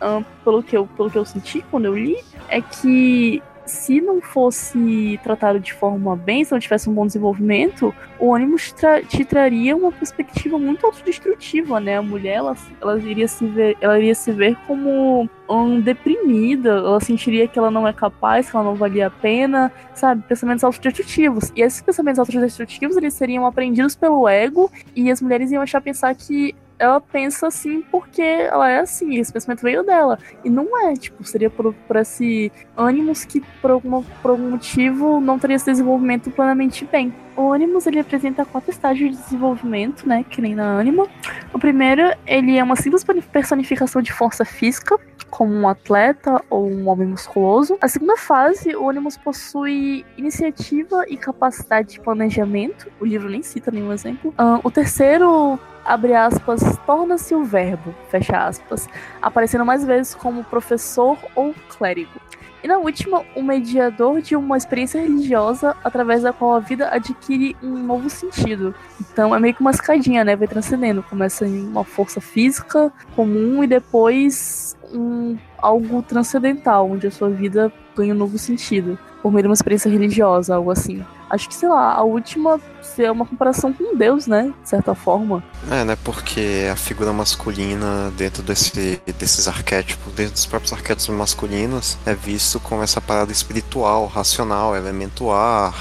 S1: pelo, que eu, pelo que eu senti quando eu li, é que se não fosse tratado de forma bem, se não tivesse um bom desenvolvimento, o ônibus tra te traria uma perspectiva muito autodestrutiva, né? A mulher, ela, ela, iria se ver, ela iria se ver como um, deprimida, ela sentiria que ela não é capaz, que ela não valia a pena, sabe? Pensamentos autodestrutivos. E esses pensamentos autodestrutivos, eles seriam aprendidos pelo ego e as mulheres iam achar pensar que ela pensa assim porque ela é assim, esse pensamento veio dela. E não é, tipo, seria por, por esse ânimos que por, alguma, por algum motivo não teria esse desenvolvimento plenamente bem. O Animus ele apresenta quatro estágios de desenvolvimento, né, que nem na Anima. O primeiro, ele é uma simples personificação de força física, como um atleta ou um homem musculoso. A segunda fase, o Animus possui iniciativa e capacidade de planejamento. O livro nem cita nenhum exemplo. Uh, o terceiro abre aspas, torna-se o verbo, fecha aspas, aparecendo mais vezes como professor ou clérigo. E na última, o mediador de uma experiência religiosa através da qual a vida adquire um novo sentido. Então é meio que uma escadinha, né? Vai transcendendo. Começa em uma força física comum e depois um, algo transcendental, onde a sua vida ganha um novo sentido. Por meio de uma experiência religiosa, algo assim. Acho que, sei lá, a última é uma comparação com Deus, né? De certa forma.
S2: É, né? Porque a figura masculina dentro desse, desses arquétipos, dentro dos próprios arquétipos masculinos, é visto como essa parada espiritual, racional, elemento ar,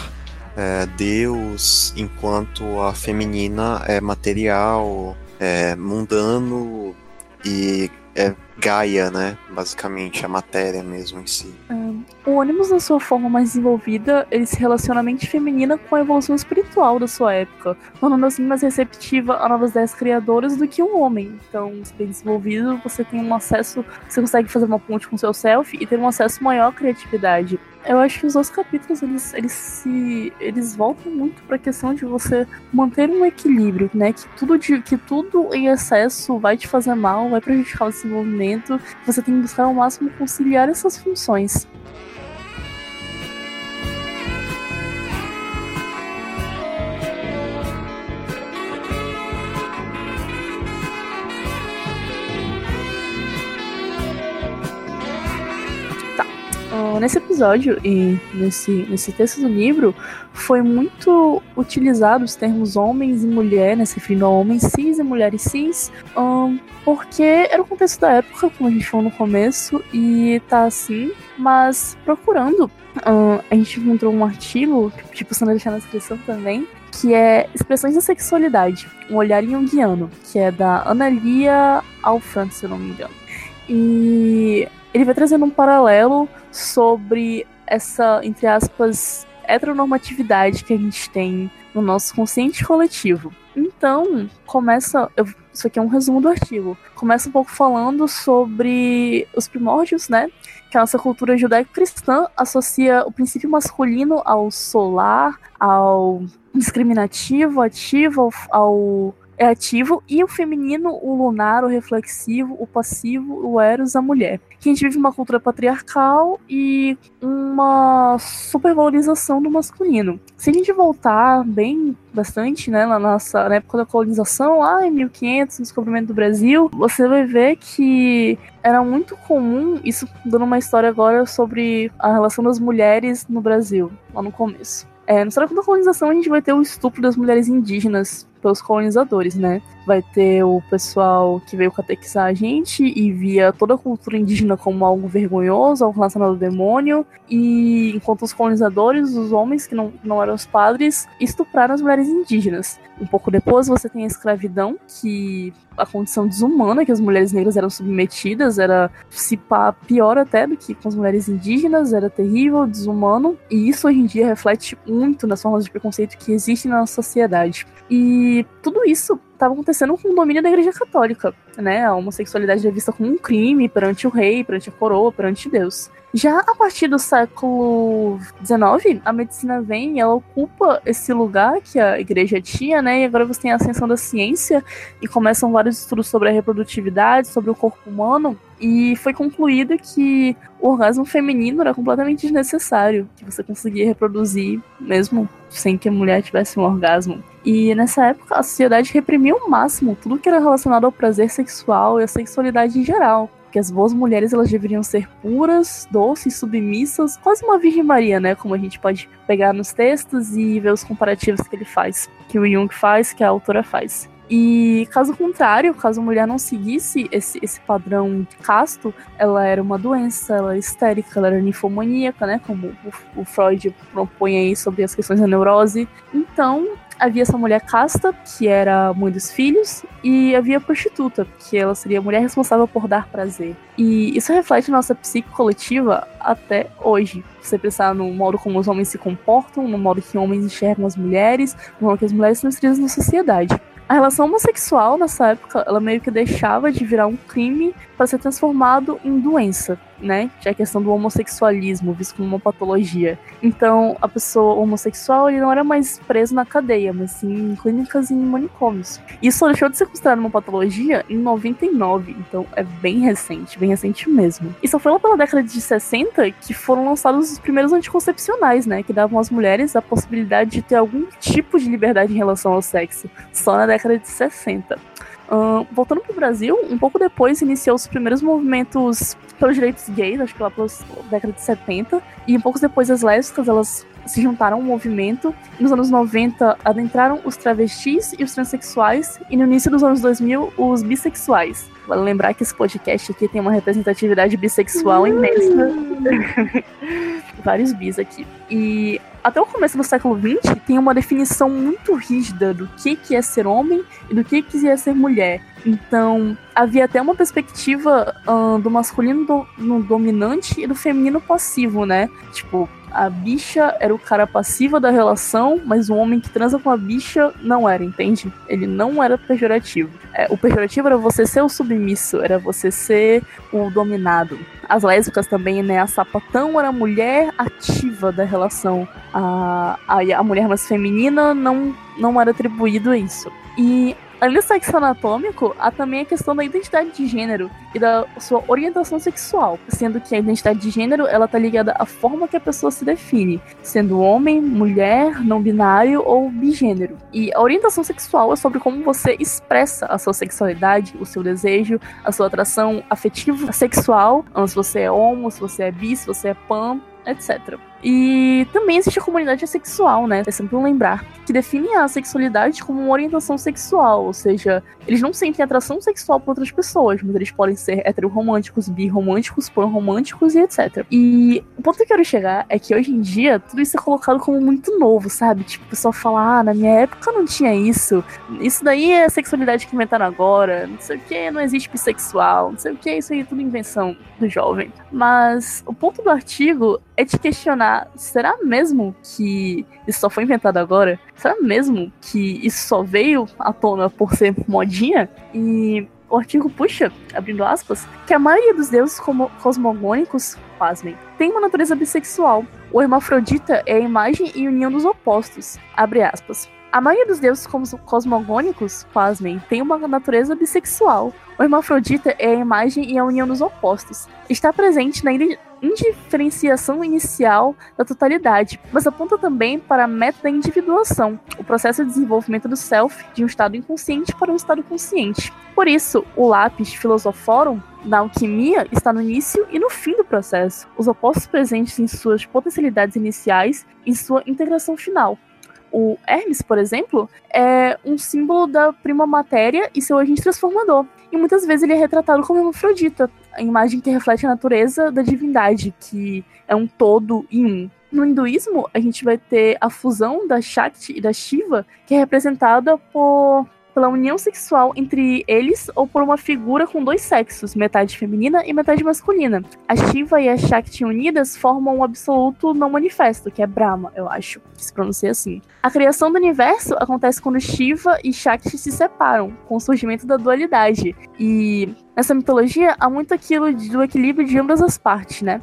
S2: é, Deus, enquanto a feminina é material, é mundano e é Gaia, né? Basicamente, a matéria mesmo em si.
S1: Um, o ônibus, na sua forma mais desenvolvida, ele se relaciona a mente feminina com a evolução espiritual da sua época, tornando assim mais receptiva a novas ideias criadoras do que um homem. Então, bem desenvolvido, você tem um acesso, você consegue fazer uma ponte com seu self e ter um acesso maior à criatividade eu acho que os dois capítulos eles, eles se eles voltam muito para a questão de você manter um equilíbrio, né? Que tudo de, que tudo em excesso vai te fazer mal, vai prejudicar o desenvolvimento. Você tem que buscar ao máximo conciliar essas funções. Nesse episódio e nesse, nesse texto do livro, foi muito utilizado os termos homens e mulher, né, se referindo a homens cis e mulheres cis, um, porque era o contexto da época, como a gente falou no começo, e tá assim, mas procurando, a gente encontrou um artigo, tipo, você vai deixar na descrição também, que é Expressões da Sexualidade, um olhar junguiano, que é da Analia Alfrant, se eu não me engano. E ele vai trazendo um paralelo sobre essa, entre aspas, heteronormatividade que a gente tem no nosso consciente coletivo. Então, começa. Eu, isso aqui é um resumo do artigo. Começa um pouco falando sobre os primórdios, né? Que a nossa cultura judaico-cristã associa o princípio masculino ao solar, ao discriminativo, ativo, ao, ao é ativo, e o feminino, o lunar, o reflexivo, o passivo, o eros, a mulher. Que a gente vive uma cultura patriarcal e uma supervalorização do masculino. Se a gente voltar bem bastante, né, na nossa na época da colonização, lá em 1500, no descobrimento do Brasil, você vai ver que era muito comum, isso dando uma história agora sobre a relação das mulheres no Brasil, lá no começo. É, no história da colonização a gente vai ter o estupro das mulheres indígenas pelos colonizadores, né? Vai ter o pessoal que veio catequizar a gente e via toda a cultura indígena como algo vergonhoso, algo relacionado ao demônio, e enquanto os colonizadores, os homens que não, não eram os padres, estupraram as mulheres indígenas. Um pouco depois você tem a escravidão, que a condição desumana que as mulheres negras eram submetidas era se pá, pior até do que com as mulheres indígenas, era terrível, desumano, e isso hoje em dia reflete muito nas formas de preconceito que existem na nossa sociedade. E tudo isso estava acontecendo com o domínio da Igreja Católica, né? A homossexualidade é vista como um crime perante o rei, perante a coroa, perante Deus. Já a partir do século XIX, a medicina vem e ela ocupa esse lugar que a igreja tinha, né? E agora você tem a ascensão da ciência e começam vários estudos sobre a reprodutividade, sobre o corpo humano. E foi concluído que o orgasmo feminino era completamente desnecessário, que você conseguia reproduzir mesmo sem que a mulher tivesse um orgasmo. E nessa época a sociedade reprimiu ao máximo tudo que era relacionado ao prazer sexual e à sexualidade em geral que as boas mulheres elas deveriam ser puras, doces, submissas, quase uma Virgem Maria, né? Como a gente pode pegar nos textos e ver os comparativos que ele faz, que o Jung faz, que a autora faz. E caso contrário, caso a mulher não seguisse esse, esse padrão casto, ela era uma doença, ela era histérica, ela era ninfomaníaca, né? Como o, o Freud propõe aí sobre as questões da neurose. Então, havia essa mulher casta, que era mãe dos filhos, e havia a prostituta, que ela seria a mulher responsável por dar prazer. E isso reflete nossa psique coletiva até hoje. Você pensar no modo como os homens se comportam, no modo que homens enxergam as mulheres, no modo que as mulheres são inseridas na sociedade. A relação homossexual nessa época, ela meio que deixava de virar um crime para ser transformado em doença né? Que é a questão do homossexualismo, visto como uma patologia. Então, a pessoa homossexual ele não era mais preso na cadeia, mas sim em clínicas e em manicômios. Isso deixou de ser considerado uma patologia em 99, então é bem recente, bem recente mesmo. E só foi lá pela década de 60 que foram lançados os primeiros anticoncepcionais, né? Que davam às mulheres a possibilidade de ter algum tipo de liberdade em relação ao sexo, só na década de 60. Uh, voltando pro Brasil, um pouco depois iniciou os primeiros movimentos pelos direitos gays, acho que lá pela década de 70, e um pouco depois as lésbicas, elas se juntaram ao movimento. Nos anos 90, adentraram os travestis e os transexuais, e no início dos anos 2000, os bissexuais. Vale lembrar que esse podcast aqui tem uma representatividade bissexual imensa. Vários bis aqui. E até o começo do século XX tem uma definição muito rígida do que, que é ser homem e do que, que é ser mulher. Então, havia até uma perspectiva uh, do masculino do, no dominante e do feminino passivo, né? Tipo, a bicha era o cara passivo da relação, mas o homem que transa com a bicha não era, entende? Ele não era pejorativo. É, o pejorativo era você ser o submisso, era você ser o dominado. As lésbicas também, né? A sapatão era a mulher ativa da relação. A, a, a mulher mais feminina não, não era atribuído a isso. E Além do sexo anatômico, há também a questão da identidade de gênero e da sua orientação sexual, sendo que a identidade de gênero ela tá ligada à forma que a pessoa se define, sendo homem, mulher, não binário ou bigênero. E a orientação sexual é sobre como você expressa a sua sexualidade, o seu desejo, a sua atração afetiva sexual, se você é homo, se você é bi, se você é pan, etc. E também existe a comunidade sexual, né? É sempre um lembrar. Que define a sexualidade como uma orientação sexual. Ou seja, eles não sentem atração sexual por outras pessoas, mas eles podem ser heteroromânticos, birromânticos, panromânticos e etc. E o ponto que eu quero chegar é que hoje em dia tudo isso é colocado como muito novo, sabe? Tipo, o pessoal fala, ah, na minha época não tinha isso. Isso daí é sexualidade que inventaram agora. Não sei o que, não existe bissexual. Não sei o que, isso aí é tudo invenção do jovem. Mas o ponto do artigo é te questionar: será mesmo que isso só foi inventado agora? Será mesmo que isso só veio à tona por ser modinha? E o artigo puxa, abrindo aspas, que a maioria dos deuses cosmogônicos, pasmem, tem uma natureza bissexual. O hermafrodita é a imagem e união dos opostos. Abre aspas. A maioria dos deuses cosmogônicos, pasmem, tem uma natureza bissexual. O hermafrodita é a imagem e a união dos opostos. Está presente na indiferenciação inicial da totalidade, mas aponta também para a meta da individuação, o processo de desenvolvimento do self de um estado inconsciente para um estado consciente. Por isso, o lápis Philosophorum na alquimia está no início e no fim do processo, os opostos presentes em suas potencialidades iniciais e sua integração final. O Hermes, por exemplo, é um símbolo da prima matéria e seu agente transformador. E muitas vezes ele é retratado como Afrodita, a imagem que reflete a natureza da divindade, que é um todo em um. No hinduísmo, a gente vai ter a fusão da Shakti e da Shiva, que é representada por pela união sexual entre eles ou por uma figura com dois sexos, metade feminina e metade masculina. A Shiva e a Shakti unidas formam um absoluto não manifesto, que é Brahma, eu acho, que se pronuncia assim. A criação do universo acontece quando Shiva e Shakti se separam, com o surgimento da dualidade. E nessa mitologia há muito aquilo do equilíbrio de ambas as partes, né?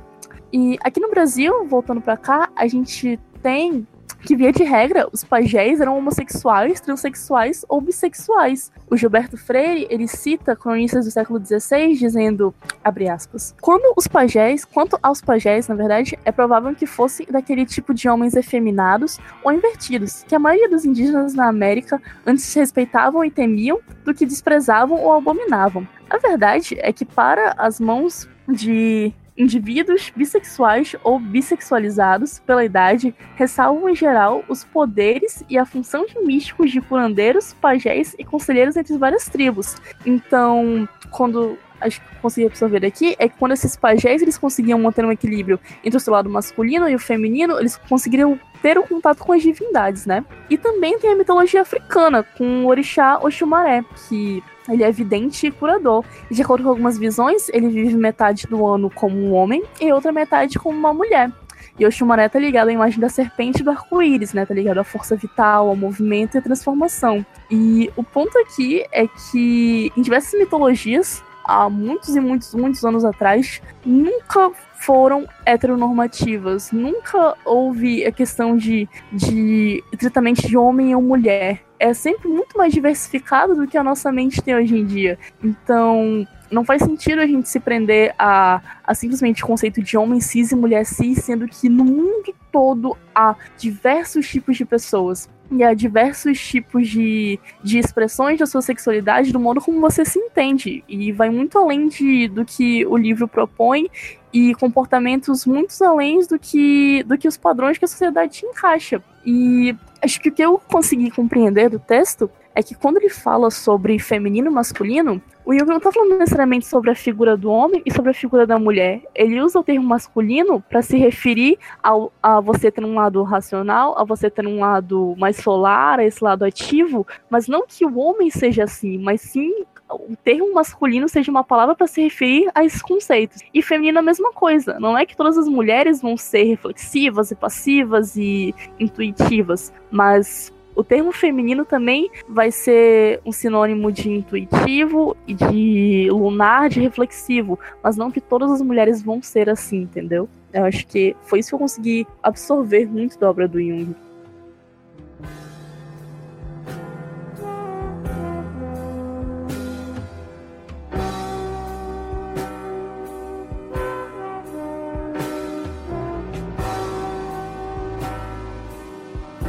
S1: E aqui no Brasil, voltando para cá, a gente tem que via de regra os pajés eram homossexuais, transexuais ou bissexuais. O Gilberto Freire, ele cita cronistas do século XVI dizendo, abre aspas, como os pajés, quanto aos pajés, na verdade, é provável que fossem daquele tipo de homens efeminados ou invertidos, que a maioria dos indígenas na América antes respeitavam e temiam do que desprezavam ou abominavam. A verdade é que para as mãos de Indivíduos bissexuais ou bissexualizados pela idade ressalvam em geral os poderes e a função de místicos de curandeiros, pajés e conselheiros entre várias tribos. Então, quando acho que consegui absorver aqui é que quando esses pajés eles conseguiam manter um equilíbrio entre o seu lado masculino e o feminino, eles conseguiriam ter o contato com as divindades, né? E também tem a mitologia africana, com o orixá Oxumaré, que ele é vidente e curador. E de acordo com algumas visões, ele vive metade do ano como um homem e outra metade como uma mulher. E Oxumaré tá ligado à imagem da serpente do arco-íris, né? Tá ligado à força vital, ao movimento e à transformação. E o ponto aqui é que em diversas mitologias, há muitos e muitos, muitos anos atrás, nunca foram heteronormativas. Nunca houve a questão de, de tratamento de homem ou mulher. É sempre muito mais diversificado do que a nossa mente tem hoje em dia. Então, não faz sentido a gente se prender a, a simplesmente o conceito de homem cis e mulher cis, sendo que no mundo todo há diversos tipos de pessoas e há diversos tipos de, de expressões da sua sexualidade, do modo como você se entende. E vai muito além de, do que o livro propõe e comportamentos muito além do que, do que os padrões que a sociedade encaixa. E acho que o que eu consegui compreender do texto é que quando ele fala sobre feminino e masculino, o Jung não está falando necessariamente sobre a figura do homem e sobre a figura da mulher. Ele usa o termo masculino para se referir ao, a você ter um lado racional, a você ter um lado mais solar, a esse lado ativo, mas não que o homem seja assim, mas sim o termo masculino seja uma palavra para se referir a esses conceitos. E feminino é a mesma coisa. Não é que todas as mulheres vão ser reflexivas e passivas e intuitivas, mas o termo feminino também vai ser um sinônimo de intuitivo e de lunar, de reflexivo, mas não que todas as mulheres vão ser assim, entendeu? Eu acho que foi isso que eu consegui absorver muito da obra do Jung.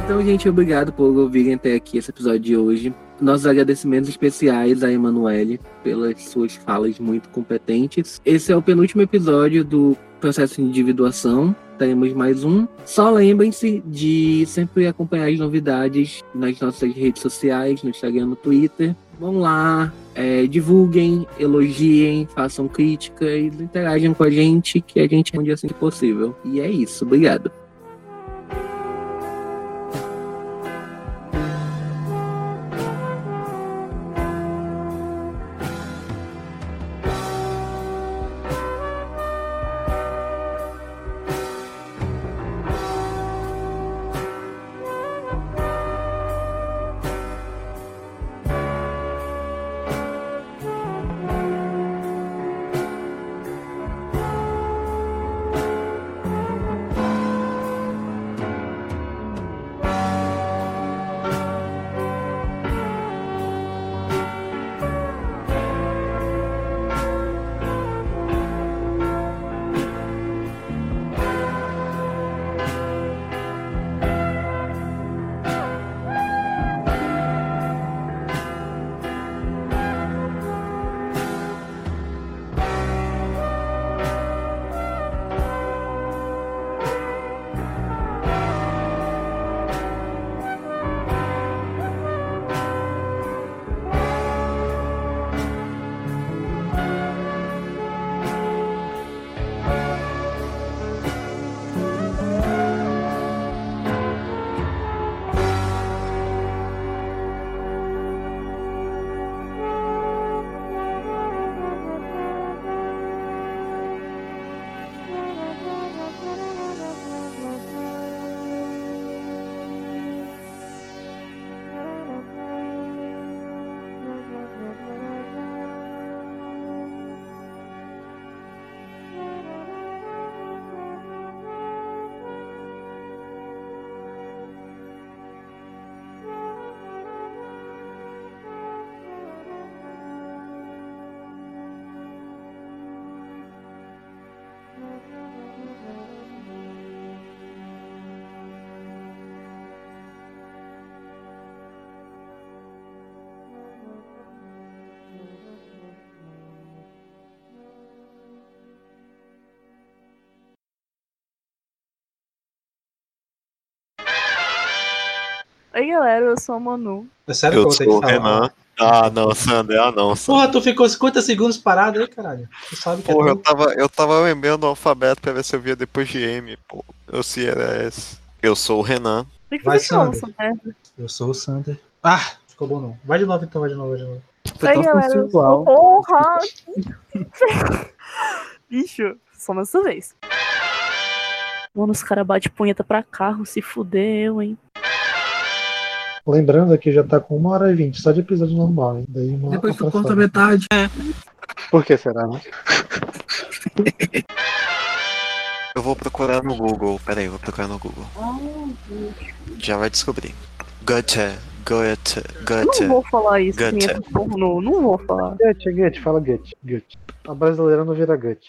S3: Então, gente, obrigado por ouvirem até aqui esse episódio de hoje. Nossos agradecimentos especiais a Emanuele pelas suas falas muito competentes. Esse é o penúltimo episódio do processo de individuação. Teremos mais um. Só lembrem-se de sempre acompanhar as novidades nas nossas redes sociais, no Instagram, no Twitter. Vão lá, é, divulguem, elogiem, façam críticas, interajam com a gente, que a gente responde assim que possível. E é isso. Obrigado. Oi, galera, eu sou a Manu.
S5: É sério
S2: eu
S5: que eu vou ter que
S2: sou o
S5: falar?
S2: Renan. Ah, não, Sander, ah, não. Sander.
S5: Porra, tu ficou 50 segundos parado aí, caralho. Tu sabe que
S2: Porra,
S5: é
S2: eu tava, eu tava lembrando o alfabeto pra ver se eu via depois de M, pô. Eu se era S. Eu sou o Renan.
S1: Tem que
S5: Vai, Sander.
S1: merda.
S5: Eu sou o Sander. Ah, ficou bom não. Vai de novo então, vai de novo, vai de novo.
S4: Foi tão
S1: galera, Porra! Bicho, só nessa vez. Mano, os caras batem punheta pra carro, se fudeu, hein?
S6: Lembrando que já tá com uma hora e vinte, só de episódio normal, hein? Daí uma
S3: Depois tu conta metade.
S6: Por que será, né?
S2: Eu vou procurar no Google. Pera aí, eu vou procurar no Google. Já vai descobrir. Goethe, Goethe,
S1: Eu
S2: Goethe.
S1: não vou falar isso,
S2: Goethe.
S1: pornô, não vou falar.
S6: Gut, Gut, fala Gut, Gut. A brasileira não vira Gut.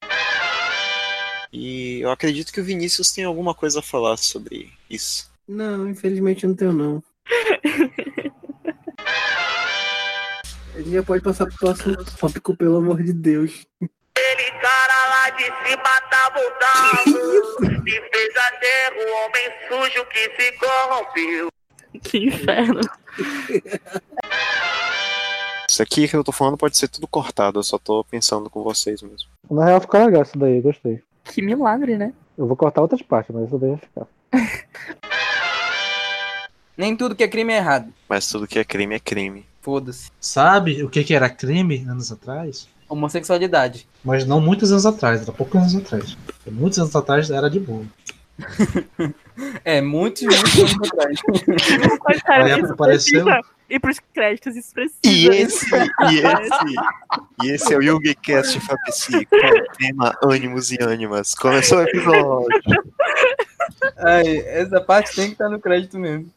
S2: E eu acredito que o Vinícius tem alguma coisa a falar sobre isso.
S3: Não, infelizmente não tenho não. Ele já pode passar pro próximo tópico, pelo amor de Deus.
S7: Aquele cara lá de cima tá voltando. E fez até o homem sujo que se corrompeu.
S1: Que inferno.
S2: Isso aqui que eu tô falando pode ser tudo cortado, eu só tô pensando com vocês mesmo.
S6: Na real ficou legal isso daí, gostei.
S1: Que milagre, né?
S6: Eu vou cortar outras partes, mas isso daí vai ficar.
S4: Nem tudo que é crime é errado.
S2: Mas tudo que é crime é crime.
S4: Foda-se.
S5: Sabe o que, que era crime anos atrás?
S4: Homossexualidade.
S5: Mas não muitos anos atrás, era poucos anos atrás. Muitos anos atrás era de boa.
S4: É, muitos, muitos anos atrás.
S5: Aí
S1: isso
S5: apareceu-
S1: precisa ir pros créditos expressivos.
S2: E esse, e esse, e esse é o YugiCast Fapsi, com o tema Ânimos e Ânimas. Começou o episódio.
S4: Ai, essa parte tem que estar no crédito mesmo.